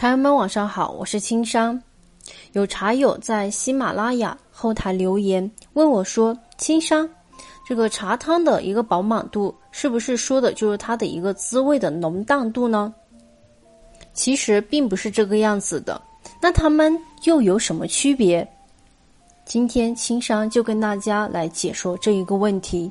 茶友们晚上好，我是青山。有茶友在喜马拉雅后台留言问我说：“青山，这个茶汤的一个饱满度，是不是说的就是它的一个滋味的浓淡度呢？”其实并不是这个样子的。那它们又有什么区别？今天青山就跟大家来解说这一个问题。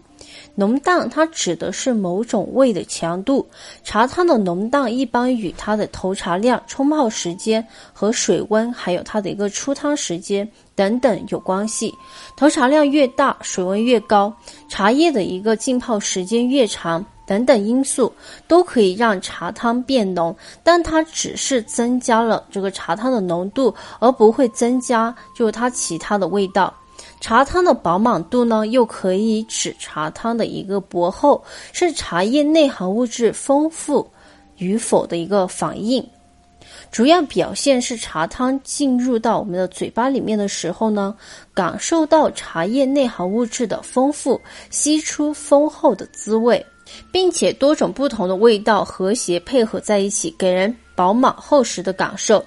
浓淡它指的是某种味的强度，茶汤的浓淡一般与它的投茶量、冲泡时间和水温，还有它的一个出汤时间等等有关系。投茶量越大，水温越高，茶叶的一个浸泡时间越长，等等因素都可以让茶汤变浓，但它只是增加了这个茶汤的浓度，而不会增加就是它其他的味道。茶汤的饱满度呢，又可以指茶汤的一个薄厚，是茶叶内含物质丰富与否的一个反应。主要表现是茶汤进入到我们的嘴巴里面的时候呢，感受到茶叶内含物质的丰富，吸出丰厚的滋味，并且多种不同的味道和谐配合在一起，给人饱满厚实的感受。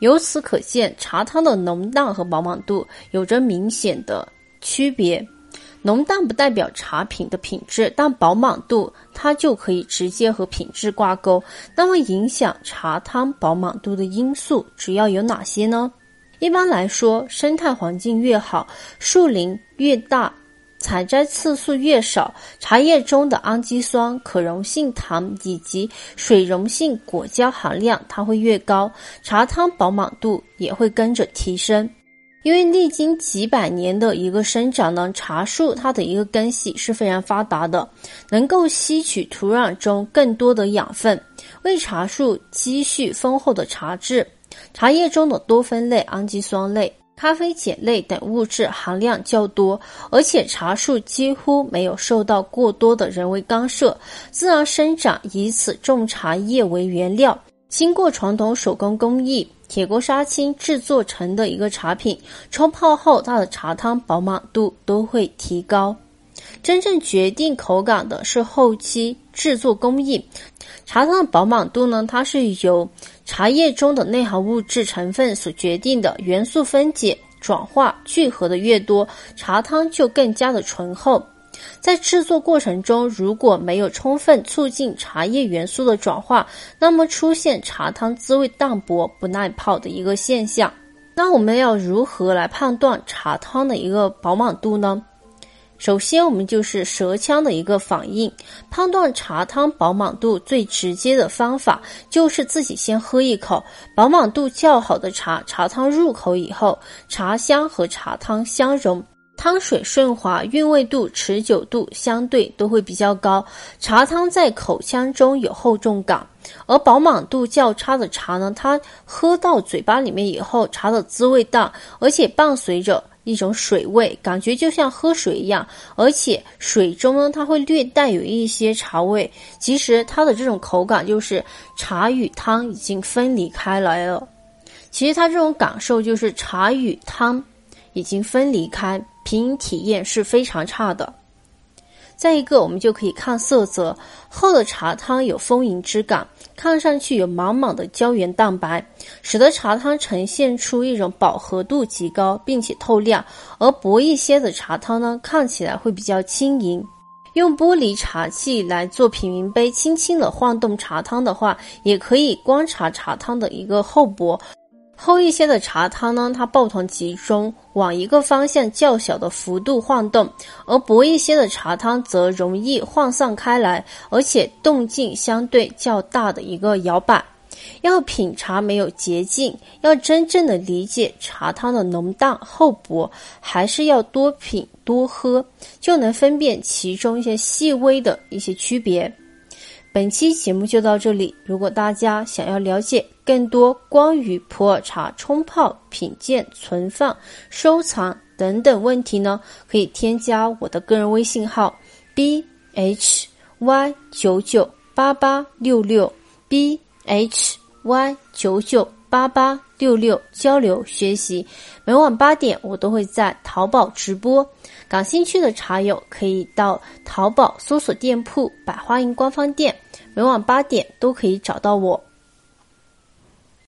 由此可见，茶汤的浓淡和饱满度有着明显的区别。浓淡不代表茶品的品质，但饱满度它就可以直接和品质挂钩。那么，影响茶汤饱满度的因素主要有哪些呢？一般来说，生态环境越好，树林越大。采摘次数越少，茶叶中的氨基酸、可溶性糖以及水溶性果胶含量它会越高，茶汤饱满度也会跟着提升。因为历经几百年的一个生长呢，茶树它的一个根系是非常发达的，能够吸取土壤中更多的养分，为茶树积蓄丰厚的茶质。茶叶中的多酚类、氨基酸类。咖啡碱类等物质含量较多，而且茶树几乎没有受到过多的人为干涉，自然生长，以此种茶叶为原料，经过传统手工工艺铁锅杀青制作成的一个茶品，冲泡后它的茶汤饱满度都会提高。真正决定口感的是后期制作工艺。茶汤的饱满度呢，它是由茶叶中的内含物质成分所决定的。元素分解、转化、聚合的越多，茶汤就更加的醇厚。在制作过程中，如果没有充分促进茶叶元素的转化，那么出现茶汤滋味淡薄、不耐泡的一个现象。那我们要如何来判断茶汤的一个饱满度呢？首先，我们就是舌腔的一个反应，判断茶汤饱满度最直接的方法就是自己先喝一口。饱满度较好的茶，茶汤入口以后，茶香和茶汤相融，汤水顺滑，韵味度、持久度相对都会比较高。茶汤在口腔中有厚重感，而饱满度较差的茶呢，它喝到嘴巴里面以后，茶的滋味淡，而且伴随着。一种水味，感觉就像喝水一样，而且水中呢，它会略带有一些茶味。其实它的这种口感就是茶与汤已经分离开来了。其实它这种感受就是茶与汤已经分离开，品饮体验是非常差的。再一个，我们就可以看色泽，厚的茶汤有丰盈之感，看上去有满满的胶原蛋白，使得茶汤呈现出一种饱和度极高，并且透亮；而薄一些的茶汤呢，看起来会比较轻盈。用玻璃茶器来做品茗杯，轻轻的晃动茶汤的话，也可以观察茶汤的一个厚薄。厚一些的茶汤呢，它抱团集中，往一个方向较小的幅度晃动；而薄一些的茶汤则容易晃散开来，而且动静相对较大的一个摇摆。要品茶没有捷径，要真正的理解茶汤的浓淡厚薄，还是要多品多喝，就能分辨其中一些细微的一些区别。本期节目就到这里。如果大家想要了解更多关于普洱茶冲泡、品鉴、存放、收藏等等问题呢，可以添加我的个人微信号 b h y 九九八八六六 b h y 九九八八六六交流学习。每晚八点，我都会在淘宝直播。感兴趣的茶友可以到淘宝搜索店铺“百花营”官方店，每晚八点都可以找到我。